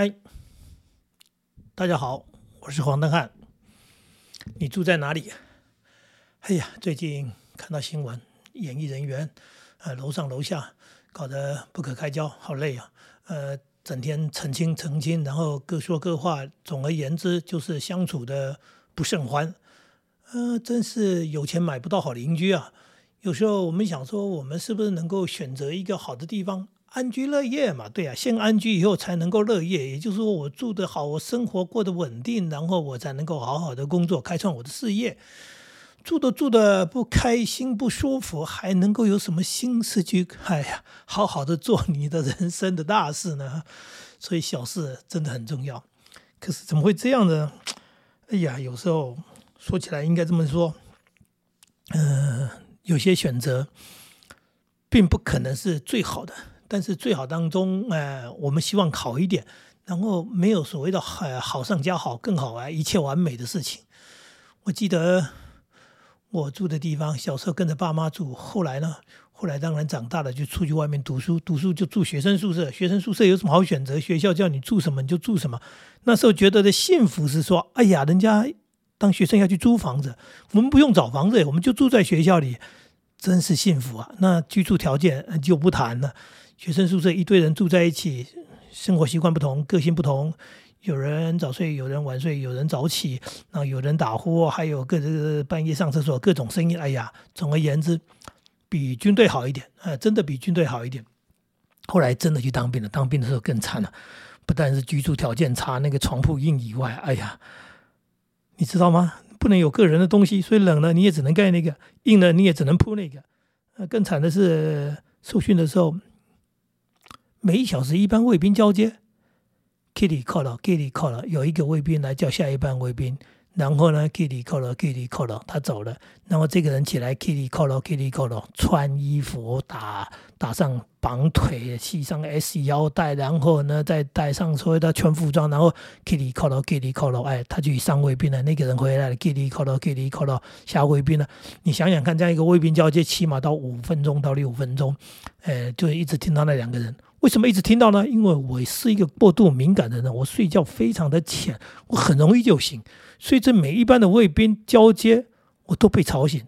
嗨，大家好，我是黄登汉。你住在哪里？哎呀，最近看到新闻，演艺人员呃楼上楼下搞得不可开交，好累啊。呃，整天澄清澄清，然后各说各话。总而言之，就是相处的不甚欢。呃，真是有钱买不到好邻居啊。有时候我们想说，我们是不是能够选择一个好的地方？安居乐业嘛，对啊，先安居以后才能够乐业。也就是说，我住得好，我生活过得稳定，然后我才能够好好的工作，开创我的事业。住的住的不开心不舒服，还能够有什么心思去？哎呀，好好的做你的人生的大事呢？所以小事真的很重要。可是怎么会这样呢？哎呀，有时候说起来应该这么说，嗯，有些选择并不可能是最好的。但是最好当中，呃，我们希望好一点，然后没有所谓的好好上加好更好啊，一切完美的事情。我记得我住的地方，小时候跟着爸妈住，后来呢，后来当然长大了就出去外面读书，读书就住学生宿舍。学生宿舍有什么好选择？学校叫你住什么你就住什么。那时候觉得的幸福是说，哎呀，人家当学生要去租房子，我们不用找房子，我们就住在学校里，真是幸福啊。那居住条件就不谈了。学生宿舍一堆人住在一起，生活习惯不同，个性不同，有人早睡，有人晚睡，有人早起，然后有人打呼，还有各个半夜上厕所各种声音。哎呀，总而言之，比军队好一点，呃，真的比军队好一点。后来真的去当兵了，当兵的时候更惨了，不但是居住条件差，那个床铺硬以外，哎呀，你知道吗？不能有个人的东西，所以冷了你也只能盖那个，硬了你也只能铺那个。呃，更惨的是受训的时候。每一小时一班卫兵交接，Kitty call 了，Kitty call 了，有一个卫兵来叫下一班卫兵，然后呢，Kitty call 了，Kitty call 了，他走了，然后这个人起来，Kitty call 了，Kitty call 了，穿衣服打打上绑腿，系上 S 腰带，然后呢再带上所有的全服装，然后 Kitty call 了，Kitty call 了，哎，他就上卫兵了，那个人回来了，Kitty call 了，Kitty call 了，下卫兵了，你想想看，这样一个卫兵交接起码到五分钟到六分钟，呃，就一直听到那两个人。为什么一直听到呢？因为我是一个过度敏感的人，我睡觉非常的浅，我很容易就醒，所以这每一班的卫兵交接，我都被吵醒。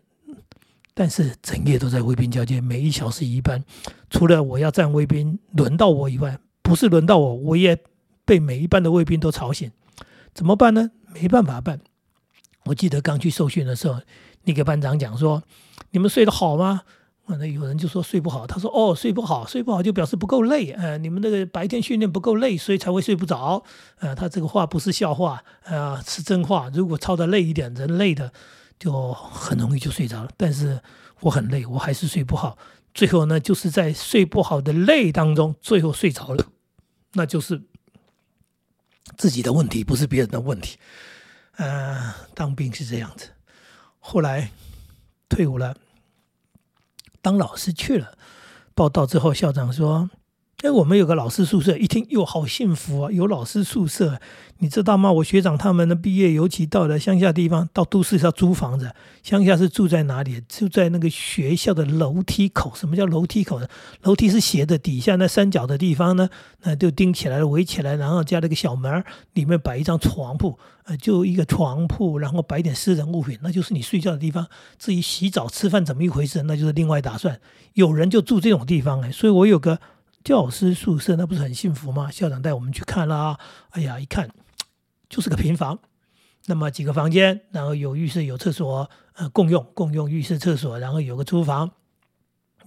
但是整夜都在卫兵交接，每一小时一班，除了我要站卫兵轮到我以外，不是轮到我，我也被每一班的卫兵都吵醒。怎么办呢？没办法办。我记得刚去受训的时候，那个班长讲说：“你们睡得好吗？”那有人就说睡不好，他说哦睡不好，睡不好就表示不够累，呃，你们那个白天训练不够累，所以才会睡不着，呃，他这个话不是笑话，啊，是真话。如果操的累一点，人累的就很容易就睡着了。但是我很累，我还是睡不好。最后呢，就是在睡不好的累当中，最后睡着了，那就是自己的问题，不是别人的问题。呃，当兵是这样子，后来退伍了。当老师去了，报道之后，校长说：“哎，我们有个老师宿舍，一听哟，好幸福啊！有老师宿舍，你知道吗？我学长他们的毕业，尤其到了乡下地方，到都市是要租房子。乡下是住在哪里？住在那个学校的楼梯口。什么叫楼梯口呢？楼梯是斜的，底下那三角的地方呢，那就钉起来了，围起来，然后加了个小门儿里面摆一张床铺。”呃就一个床铺，然后摆点私人物品，那就是你睡觉的地方。至于洗澡、吃饭怎么一回事，那就是另外打算。有人就住这种地方哎，所以我有个教师宿舍，那不是很幸福吗？校长带我们去看啦，哎呀，一看就是个平房，那么几个房间，然后有浴室、有厕所，呃，共用共用浴室、厕所，然后有个厨房，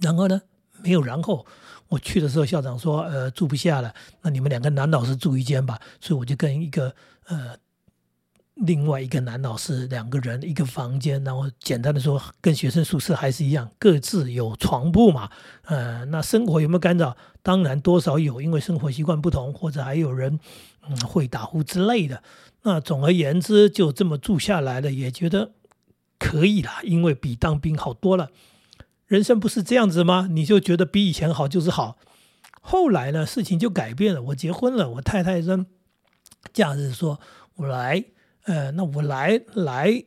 然后呢没有然后。我去的时候，校长说，呃，住不下了，那你们两个男老师住一间吧。所以我就跟一个呃。另外一个男老师，两个人一个房间，然后简单的说，跟学生宿舍还是一样，各自有床铺嘛。呃，那生活有没有干扰？当然多少有，因为生活习惯不同，或者还有人嗯会打呼之类的。那总而言之，就这么住下来了，也觉得可以啦，因为比当兵好多了。人生不是这样子吗？你就觉得比以前好就是好。后来呢，事情就改变了。我结婚了，我太太说，假日说我来。呃，那我来来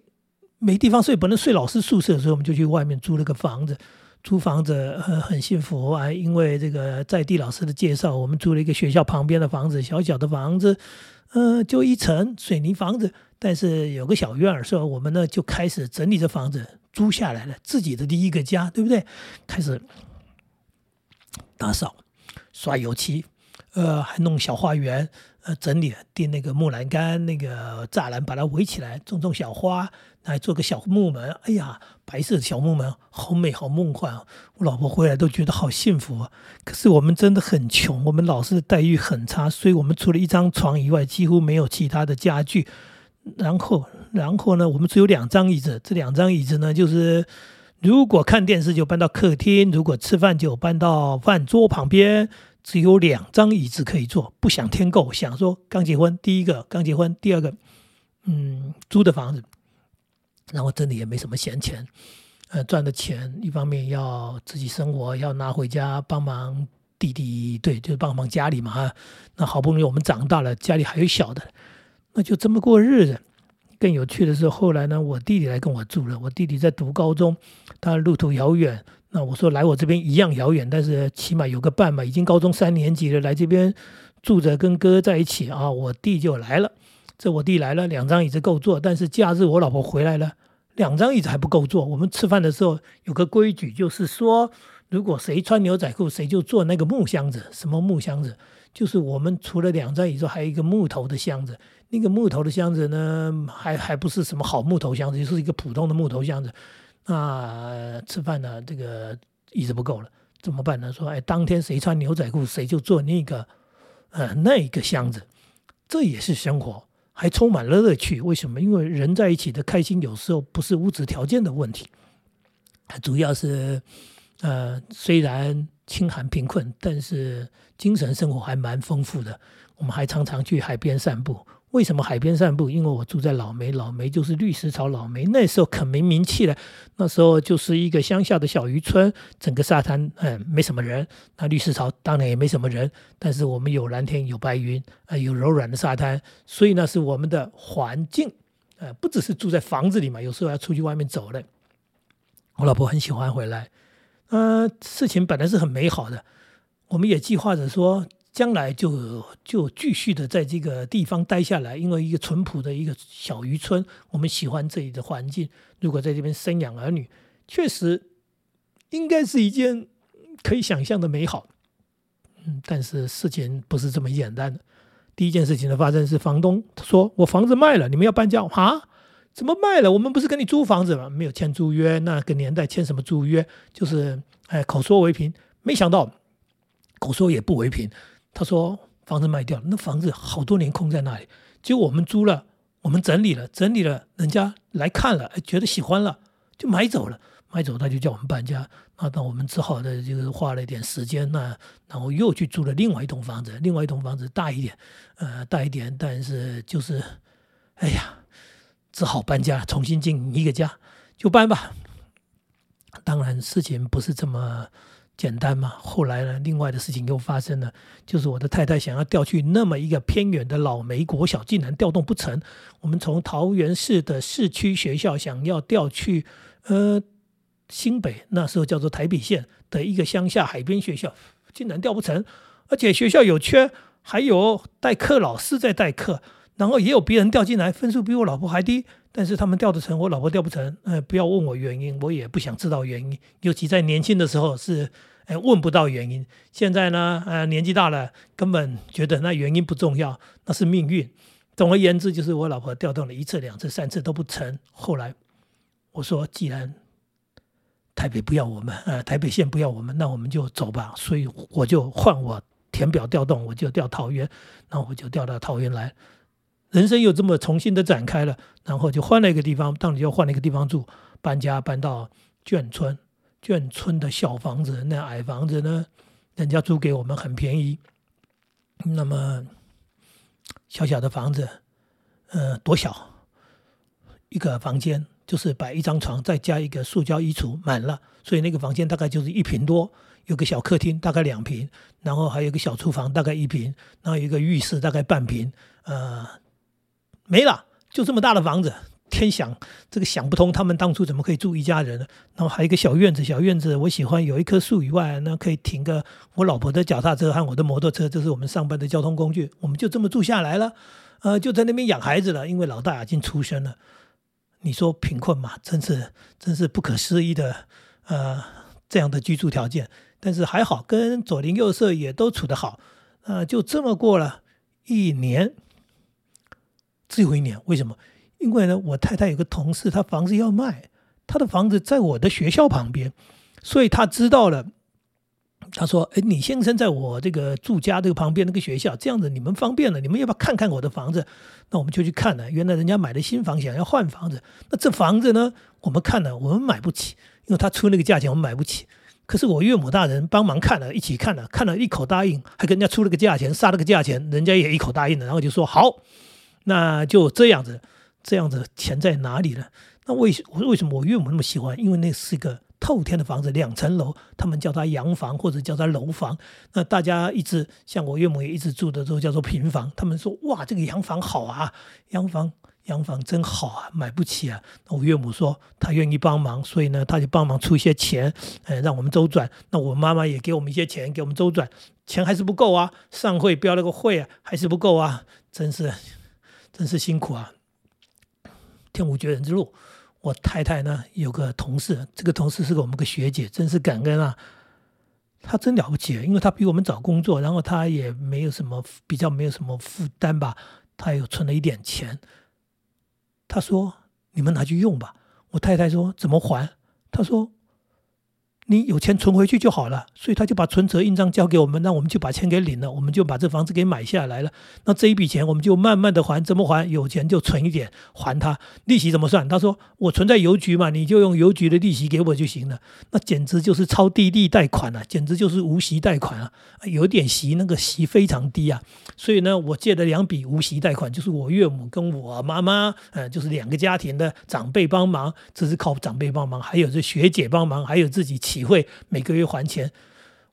没地方睡，不能睡老师宿舍，所以我们就去外面租了个房子。租房子呃很幸福啊，因为这个在地老师的介绍，我们租了一个学校旁边的房子，小小的房子，呃，就一层水泥房子，但是有个小院儿，所以我们呢就开始整理这房子，租下来了，自己的第一个家，对不对？开始打扫、刷油漆，呃，还弄小花园。整理钉那个木栏杆，那个栅栏，把它围起来，种种小花，来做个小木门。哎呀，白色的小木门，好美，好梦幻啊！我老婆回来都觉得好幸福啊。可是我们真的很穷，我们老师的待遇很差，所以我们除了一张床以外，几乎没有其他的家具。然后，然后呢，我们只有两张椅子，这两张椅子呢，就是如果看电视就搬到客厅，如果吃饭就搬到饭桌旁边。只有两张椅子可以坐，不想添购，想说刚结婚，第一个刚结婚，第二个，嗯，租的房子，然后真的也没什么闲钱，呃，赚的钱一方面要自己生活，要拿回家帮忙弟弟，对，就是帮忙家里嘛。哈那好不容易我们长大了，家里还有小的，那就这么过日子。更有趣的是，后来呢，我弟弟来跟我住了。我弟弟在读高中，他路途遥远。那我说来我这边一样遥远，但是起码有个伴嘛。已经高中三年级了，来这边住着跟哥在一起啊。我弟就来了，这我弟来了，两张椅子够坐。但是假日我老婆回来了，两张椅子还不够坐。我们吃饭的时候有个规矩，就是说如果谁穿牛仔裤，谁就坐那个木箱子。什么木箱子？就是我们除了两张椅子，还有一个木头的箱子。那个木头的箱子呢，还还不是什么好木头箱子，就是一个普通的木头箱子。那吃饭呢？这个椅子不够了，怎么办呢？说，哎，当天谁穿牛仔裤，谁就坐那个，呃，那个箱子。这也是生活，还充满了乐趣。为什么？因为人在一起的开心，有时候不是物质条件的问题，主要是，呃，虽然清寒贫困，但是精神生活还蛮丰富的。我们还常常去海边散步。为什么海边散步？因为我住在老梅，老梅就是绿石槽。老梅那时候可没名气了，那时候就是一个乡下的小渔村，整个沙滩嗯没什么人。那绿石槽当然也没什么人，但是我们有蓝天，有白云，啊有柔软的沙滩，所以那是我们的环境。呃，不只是住在房子里嘛，有时候要出去外面走的。我老婆很喜欢回来，呃，事情本来是很美好的，我们也计划着说。将来就就继续的在这个地方待下来，因为一个淳朴的一个小渔村，我们喜欢这里的环境。如果在这边生养儿女，确实应该是一件可以想象的美好。嗯，但是事情不是这么简单的。第一件事情的发生是，房东说我房子卖了，你们要搬家啊？怎么卖了？我们不是跟你租房子吗？没有签租约，那个年代签什么租约？就是哎，口说为凭。没想到口说也不为凭。他说房子卖掉了，那房子好多年空在那里，结果我们租了，我们整理了，整理了，人家来看了，哎，觉得喜欢了，就买走了，买走他就叫我们搬家，那那我们只好的就是花了一点时间，那然后又去租了另外一栋房子，另外一栋房子大一点，呃，大一点，但是就是，哎呀，只好搬家，重新进一个家，就搬吧。当然事情不是这么。简单嘛？后来呢？另外的事情又发生了，就是我的太太想要调去那么一个偏远的老梅国小，竟然调动不成。我们从桃园市的市区学校想要调去，呃，新北那时候叫做台北县的一个乡下海边学校，竟然调不成。而且学校有缺，还有代课老师在代课，然后也有别人调进来，分数比我老婆还低。但是他们调得成，我老婆调不成。呃，不要问我原因，我也不想知道原因。尤其在年轻的时候是，哎，问不到原因。现在呢，呃，年纪大了，根本觉得那原因不重要，那是命运。总而言之，就是我老婆调动了一次、两次、三次都不成。后来我说，既然台北不要我们，呃，台北县不要我们，那我们就走吧。所以我就换我填表调动，我就调桃园，那我就调到桃园来。人生又这么重新的展开了，然后就换了一个地方，当你就换了一个地方住，搬家搬到眷村，眷村的小房子，那矮房子呢，人家租给我们很便宜。那么小小的房子，呃，多小？一个房间就是摆一张床，再加一个塑胶衣橱，满了，所以那个房间大概就是一平多，有个小客厅大概两平，然后还有一个小厨房大概一平，然后有一个浴室大概半平，呃。没了，就这么大的房子，天想这个想不通，他们当初怎么可以住一家人呢？然后还有一个小院子，小院子我喜欢有一棵树以外，那可以停个我老婆的脚踏车和我的摩托车，这是我们上班的交通工具。我们就这么住下来了，呃，就在那边养孩子了。因为老大已经出生了，你说贫困嘛，真是真是不可思议的，呃，这样的居住条件。但是还好，跟左邻右舍也都处得好，呃，就这么过了一年，只有一年，为什么？因为呢，我太太有个同事，他房子要卖，他的房子在我的学校旁边，所以他知道了。他说：“哎，李先生在我这个住家这个旁边那个学校，这样子你们方便了，你们要不要看看我的房子？那我们就去看了。原来人家买了新房，想要换房子。那这房子呢，我们看了，我们买不起，因为他出那个价钱，我们买不起。可是我岳母大人帮忙看了，一起看了，看了一口答应，还跟人家出了个价钱，杀了个价钱，人家也一口答应了，然后就说好，那就这样子。”这样子钱在哪里呢？那为为什么我岳母那么喜欢？因为那是一个透天的房子，两层楼，他们叫它洋房或者叫它楼房。那大家一直像我岳母也一直住的都叫做平房。他们说哇，这个洋房好啊，洋房洋房真好啊，买不起啊。那我岳母说她愿意帮忙，所以呢，他就帮忙出一些钱，呃，让我们周转。那我妈妈也给我们一些钱，给我们周转，钱还是不够啊。上会标了个会啊，还是不够啊，真是真是辛苦啊。天无绝人之路。我太太呢有个同事，这个同事是我们个学姐，真是感恩啊！她真了不起，因为她比我们早工作，然后她也没有什么比较没有什么负担吧，她有存了一点钱。她说：“你们拿去用吧。”我太太说：“怎么还？”她说。你有钱存回去就好了，所以他就把存折印章交给我们，那我们就把钱给领了，我们就把这房子给买下来了。那这一笔钱我们就慢慢的还，怎么还？有钱就存一点还他，利息怎么算？他说我存在邮局嘛，你就用邮局的利息给我就行了。那简直就是超低利贷款啊，简直就是无息贷款啊，有点息，那个息非常低啊。所以呢，我借了两笔无息贷款，就是我岳母跟我妈妈，呃，就是两个家庭的长辈帮忙，这是靠长辈帮忙，还有这学姐帮忙，还有自己体会每个月还钱，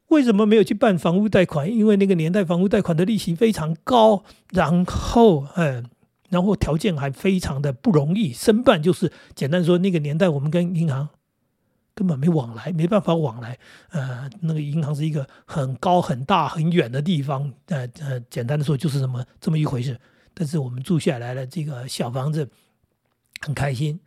为什么没有去办房屋贷款？因为那个年代房屋贷款的利息非常高，然后，嗯，然后条件还非常的不容易申办。就是简单说，那个年代我们跟银行根本没往来，没办法往来。呃，那个银行是一个很高、很大、很远的地方。呃呃，简单的说就是这么这么一回事。但是我们住下来了这个小房子，很开心。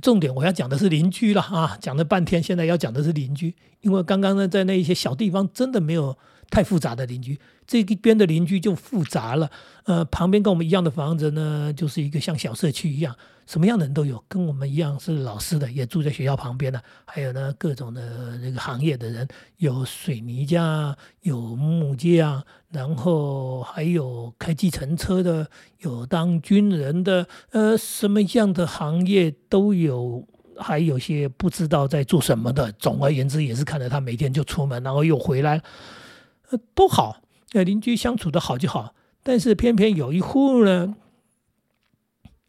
重点我要讲的是邻居了啊，讲了半天，现在要讲的是邻居，因为刚刚呢在那一些小地方真的没有太复杂的邻居，这一边的邻居就复杂了。呃，旁边跟我们一样的房子呢，就是一个像小社区一样，什么样的人都有，跟我们一样是老师的，也住在学校旁边的，还有呢各种的那个行业的人，有水泥匠，有木匠，然后还有开计程车的，有当军人的，呃，什么样的行业都有，还有些不知道在做什么的。总而言之，也是看着他每天就出门，然后又回来，呃，都好，呃，邻居相处的好就好。但是偏偏有一户呢，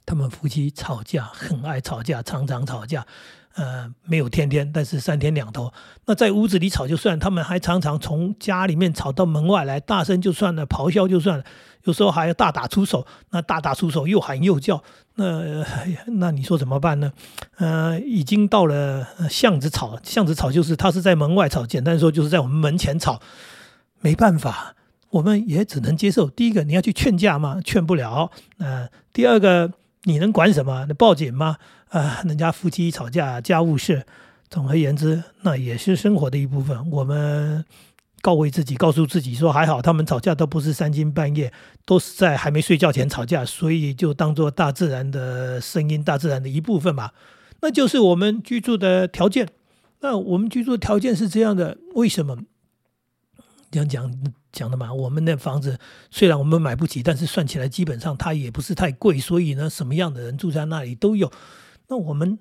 他们夫妻吵架，很爱吵架，常常吵架。呃，没有天天，但是三天两头。那在屋子里吵就算，他们还常常从家里面吵到门外来，大声就算了，咆哮就算了，有时候还要大打出手。那大打出手，又喊又叫，那 那你说怎么办呢？呃，已经到了巷子吵，巷子吵就是他是在门外吵，简单说就是在我们门前吵，没办法。我们也只能接受。第一个，你要去劝架吗？劝不了。呃，第二个，你能管什么？你报警吗？啊，人家夫妻吵架，家务事。总而言之，那也是生活的一部分。我们告慰自己，告诉自己说，还好他们吵架都不是三更半夜，都是在还没睡觉前吵架，所以就当做大自然的声音，大自然的一部分吧。那就是我们居住的条件。那我们居住条件是这样的，为什么？这样讲讲的嘛，我们的房子虽然我们买不起，但是算起来基本上它也不是太贵，所以呢，什么样的人住在那里都有。那我们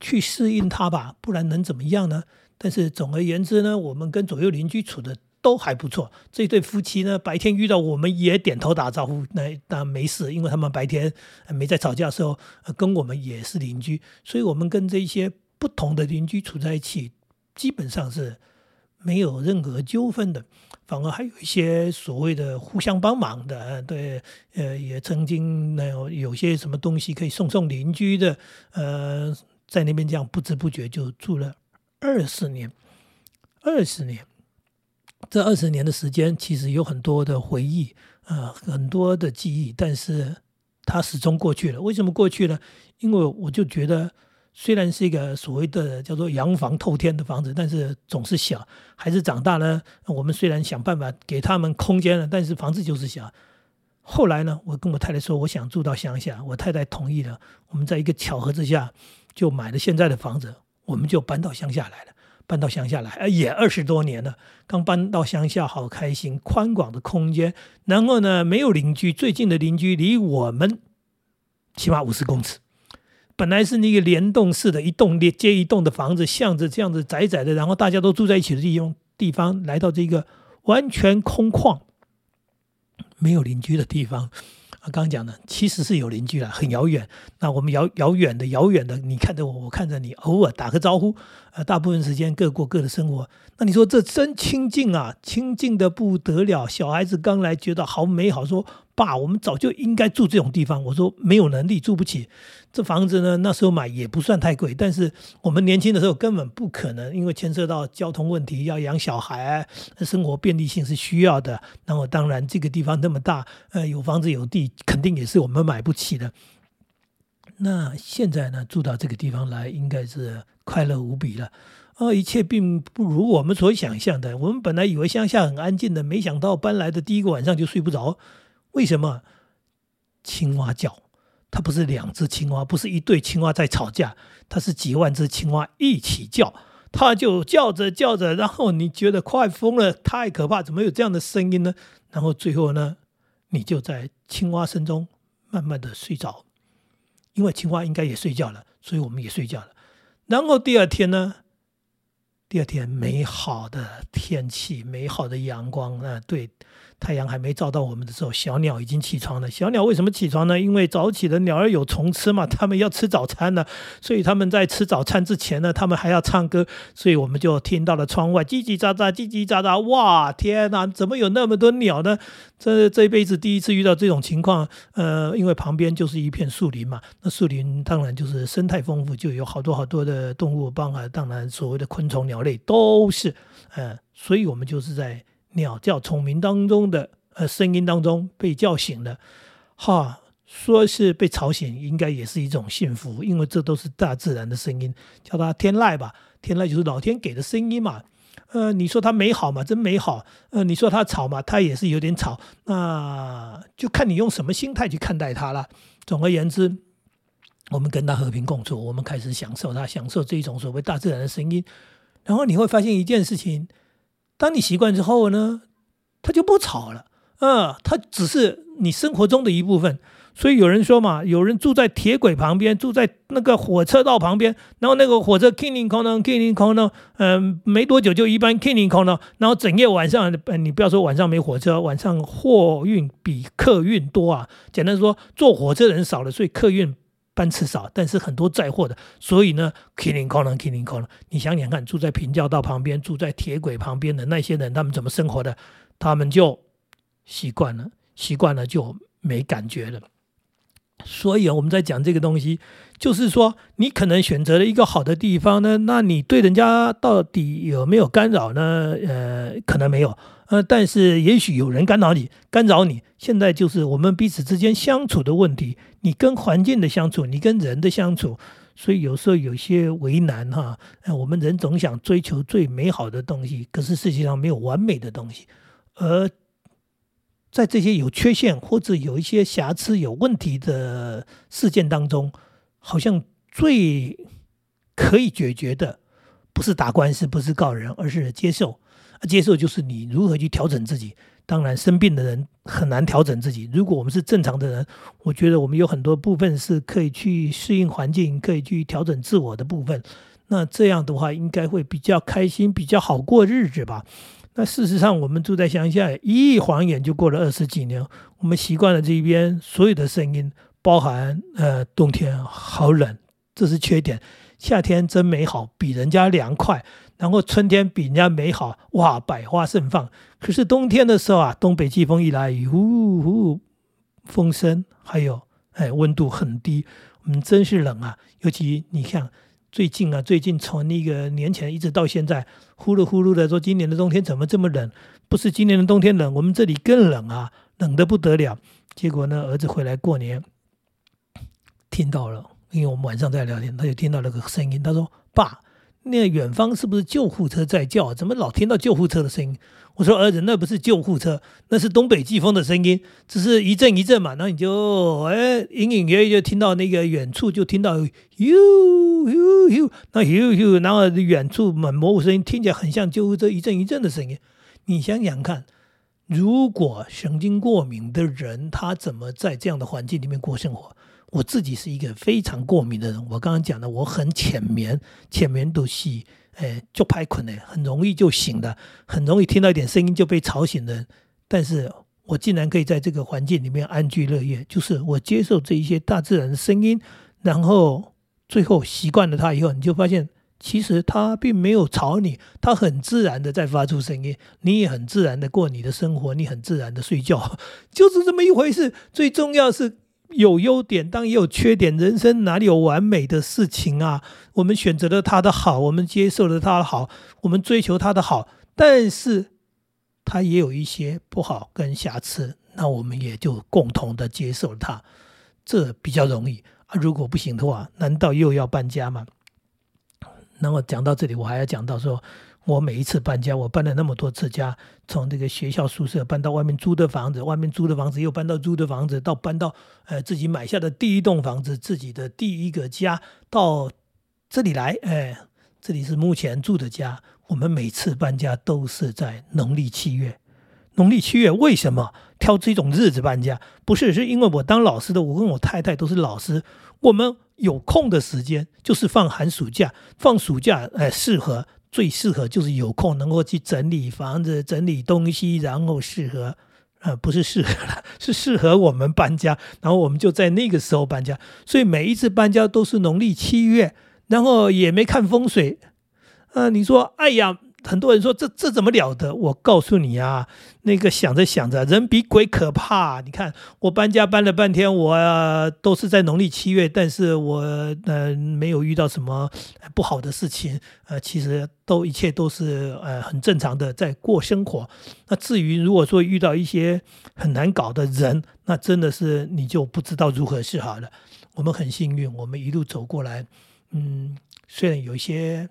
去适应它吧，不然能怎么样呢？但是总而言之呢，我们跟左右邻居处的都还不错。这对夫妻呢，白天遇到我们也点头打招呼，那当然没事，因为他们白天没在吵架的时候，跟我们也是邻居，所以我们跟这些不同的邻居处在一起，基本上是。没有任何纠纷的，反而还有一些所谓的互相帮忙的，对，呃，也曾经那有有些什么东西可以送送邻居的，呃，在那边这样不知不觉就住了二十年，二十年，这二十年的时间其实有很多的回忆，呃，很多的记忆，但是它始终过去了。为什么过去了？因为我就觉得。虽然是一个所谓的叫做洋房透天的房子，但是总是小。孩子长大呢，我们虽然想办法给他们空间了，但是房子就是小。后来呢，我跟我太太说，我想住到乡下，我太太同意了。我们在一个巧合之下，就买了现在的房子，我们就搬到乡下来了。搬到乡下来，也二十多年了。刚搬到乡下，好开心，宽广的空间。然后呢，没有邻居，最近的邻居离我们起码五十公尺。本来是那个联动式的，一栋连接一栋的房子，像着这样子窄窄的，然后大家都住在一起的地方，地方来到这个完全空旷、没有邻居的地方。啊，刚刚讲的其实是有邻居了，很遥远。那我们遥遥远的、遥远的，你看着我，我看着你，偶尔打个招呼。呃，大部分时间各过各的生活。那你说这真清静啊，清静的不得了。小孩子刚来觉得好美好，说。爸，我们早就应该住这种地方。我说没有能力住不起，这房子呢，那时候买也不算太贵，但是我们年轻的时候根本不可能，因为牵涉到交通问题，要养小孩，生活便利性是需要的。那么当然这个地方那么大，呃，有房子有地，肯定也是我们买不起的。那现在呢，住到这个地方来，应该是快乐无比了。啊，一切并不如我们所想象的。我们本来以为乡下很安静的，没想到搬来的第一个晚上就睡不着。为什么青蛙叫？它不是两只青蛙，不是一对青蛙在吵架，它是几万只青蛙一起叫。它就叫着叫着，然后你觉得快疯了，太可怕，怎么有这样的声音呢？然后最后呢，你就在青蛙声中慢慢的睡着，因为青蛙应该也睡觉了，所以我们也睡觉了。然后第二天呢，第二天美好的天气，美好的阳光啊，对。太阳还没照到我们的时候，小鸟已经起床了。小鸟为什么起床呢？因为早起的鸟儿有虫吃嘛，它们要吃早餐呢。所以他们在吃早餐之前呢，他们还要唱歌。所以我们就听到了窗外叽叽喳喳、叽叽喳喳。哇，天哪，怎么有那么多鸟呢？这这一辈子第一次遇到这种情况。呃，因为旁边就是一片树林嘛，那树林当然就是生态丰富，就有好多好多的动物，包含当然所谓的昆虫、鸟类都是。呃，所以我们就是在。鸟叫虫鸣当中的呃声音当中被叫醒了，哈，说是被吵醒，应该也是一种幸福，因为这都是大自然的声音，叫它天籁吧，天籁就是老天给的声音嘛。呃，你说它美好嘛，真美好。呃，你说它吵嘛，它也是有点吵。那就看你用什么心态去看待它了。总而言之，我们跟它和平共处，我们开始享受它，享受这一种所谓大自然的声音。然后你会发现一件事情。当你习惯之后呢，它就不吵了，嗯，它只是你生活中的一部分。所以有人说嘛，有人住在铁轨旁边，住在那个火车道旁边，然后那个火车 killing 空呢，killing 空呢，嗯，没多久就一般 killing 空呢，然后整夜晚上，你不要说晚上没火车，晚上货运比客运多啊。简单说，坐火车人少了，所以客运。班次少，但是很多载货的，所以呢，killing corner killing corner，你想想看，住在平交道旁边，住在铁轨旁边的那些人，他们怎么生活的？他们就习惯了，习惯了就没感觉了。所以啊，我们在讲这个东西，就是说，你可能选择了一个好的地方呢，那你对人家到底有没有干扰呢？呃，可能没有。呃，但是也许有人干扰你，干扰你。现在就是我们彼此之间相处的问题，你跟环境的相处，你跟人的相处，所以有时候有些为难哈。我们人总想追求最美好的东西，可是世界上没有完美的东西。而在这些有缺陷或者有一些瑕疵、有问题的事件当中，好像最可以解决的，不是打官司，不是告人，而是接受。接受就是你如何去调整自己。当然，生病的人很难调整自己。如果我们是正常的人，我觉得我们有很多部分是可以去适应环境，可以去调整自我的部分。那这样的话，应该会比较开心，比较好过日子吧。那事实上，我们住在乡下，一晃眼就过了二十几年。我们习惯了这边所有的声音，包含呃冬天好冷，这是缺点。夏天真美好，比人家凉快。然后春天比人家美好，哇，百花盛放。可是冬天的时候啊，东北季风一来，呼呼，风声还有哎，温度很低，我们真是冷啊。尤其你看最近啊，最近从那个年前一直到现在，呼噜呼噜的说今年的冬天怎么这么冷？不是今年的冬天冷，我们这里更冷啊，冷的不得了。结果呢，儿子回来过年，听到了。因为我们晚上在聊天，他就听到了个声音。他说：“爸，那远方是不是救护车在叫？怎么老听到救护车的声音？”我说：“儿子，那不是救护车，那是东北季风的声音，只是一阵一阵嘛。那你就哎，隐隐约约就听到那个远处就听到呦呦呦，那呦呦，然后远处蛮模糊声音，听起来很像救护车一阵一阵的声音。你想想看，如果神经过敏的人，他怎么在这样的环境里面过生活？”我自己是一个非常过敏的人，我刚刚讲的，我很浅眠，浅眠都是，哎，就拍困呢，很容易就醒的，很容易听到一点声音就被吵醒的。但是我竟然可以在这个环境里面安居乐业，就是我接受这一些大自然的声音，然后最后习惯了它以后，你就发现其实它并没有吵你，它很自然的在发出声音，你也很自然的过你的生活，你很自然的睡觉，就是这么一回事。最重要是。有优点，当然也有缺点。人生哪里有完美的事情啊？我们选择了他的好，我们接受了他的好，我们追求他的好，但是他也有一些不好跟瑕疵，那我们也就共同的接受了他，这比较容易啊。如果不行的话，难道又要搬家吗？那么讲到这里，我还要讲到说。我每一次搬家，我搬了那么多次家，从这个学校宿舍搬到外面租的房子，外面租的房子又搬到租的房子，到搬到呃自己买下的第一栋房子，自己的第一个家，到这里来，哎，这里是目前住的家。我们每次搬家都是在农历七月，农历七月为什么挑这种日子搬家？不是，是因为我当老师的，我跟我太太都是老师，我们有空的时间就是放寒暑假，放暑假，哎，适合。最适合就是有空能够去整理房子、整理东西，然后适合，呃，不是适合了，是适合我们搬家。然后我们就在那个时候搬家，所以每一次搬家都是农历七月，然后也没看风水。呃，你说，哎呀。很多人说这这怎么了得？我告诉你啊，那个想着想着，人比鬼可怕。你看我搬家搬了半天，我都是在农历七月，但是我呃没有遇到什么不好的事情，呃，其实都一切都是呃很正常的在过生活。那至于如果说遇到一些很难搞的人，那真的是你就不知道如何是好了。我们很幸运，我们一路走过来，嗯，虽然有一些。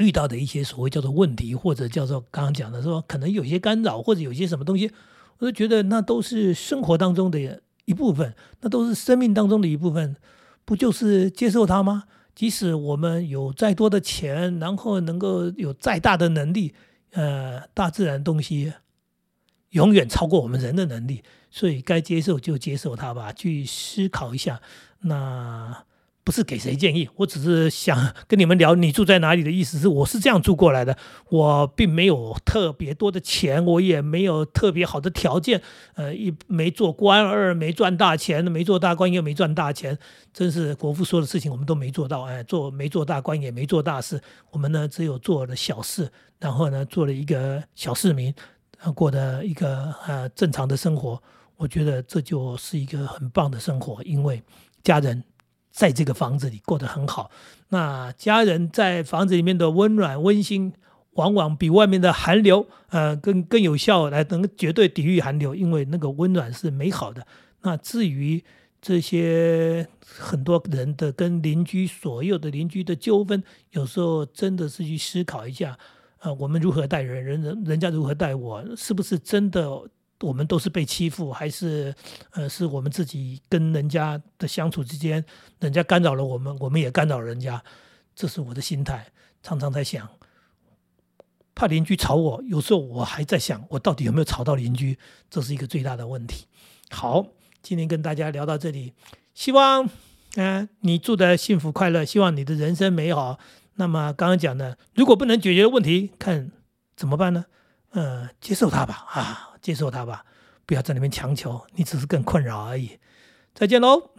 遇到的一些所谓叫做问题，或者叫做刚刚讲的说，可能有些干扰，或者有些什么东西，我就觉得那都是生活当中的一部分，那都是生命当中的一部分，不就是接受它吗？即使我们有再多的钱，然后能够有再大的能力，呃，大自然东西永远超过我们人的能力，所以该接受就接受它吧，去思考一下那。不是给谁建议，我只是想 跟你们聊你住在哪里的意思是，我是这样住过来的，我并没有特别多的钱，我也没有特别好的条件，呃，一没做官，二没赚大钱，没做大官又没赚大钱，真是国父说的事情我们都没做到，哎，做没做大官也没做大事，我们呢只有做了小事，然后呢做了一个小市民，过的一个呃正常的生活，我觉得这就是一个很棒的生活，因为家人。在这个房子里过得很好，那家人在房子里面的温暖温馨，往往比外面的寒流，呃，更更有效来能绝对抵御寒流，因为那个温暖是美好的。那至于这些很多人的跟邻居所有的邻居的纠纷，有时候真的是去思考一下，呃，我们如何待人，人人人家如何待我，是不是真的？我们都是被欺负，还是呃，是我们自己跟人家的相处之间，人家干扰了我们，我们也干扰人家，这是我的心态。常常在想，怕邻居吵我，有时候我还在想，我到底有没有吵到邻居，这是一个最大的问题。好，今天跟大家聊到这里，希望嗯你住的幸福快乐，希望你的人生美好。那么刚刚讲的，如果不能解决问题，看怎么办呢？呃，接受它吧，啊。接受它吧，不要在那边强求，你只是更困扰而已。再见喽。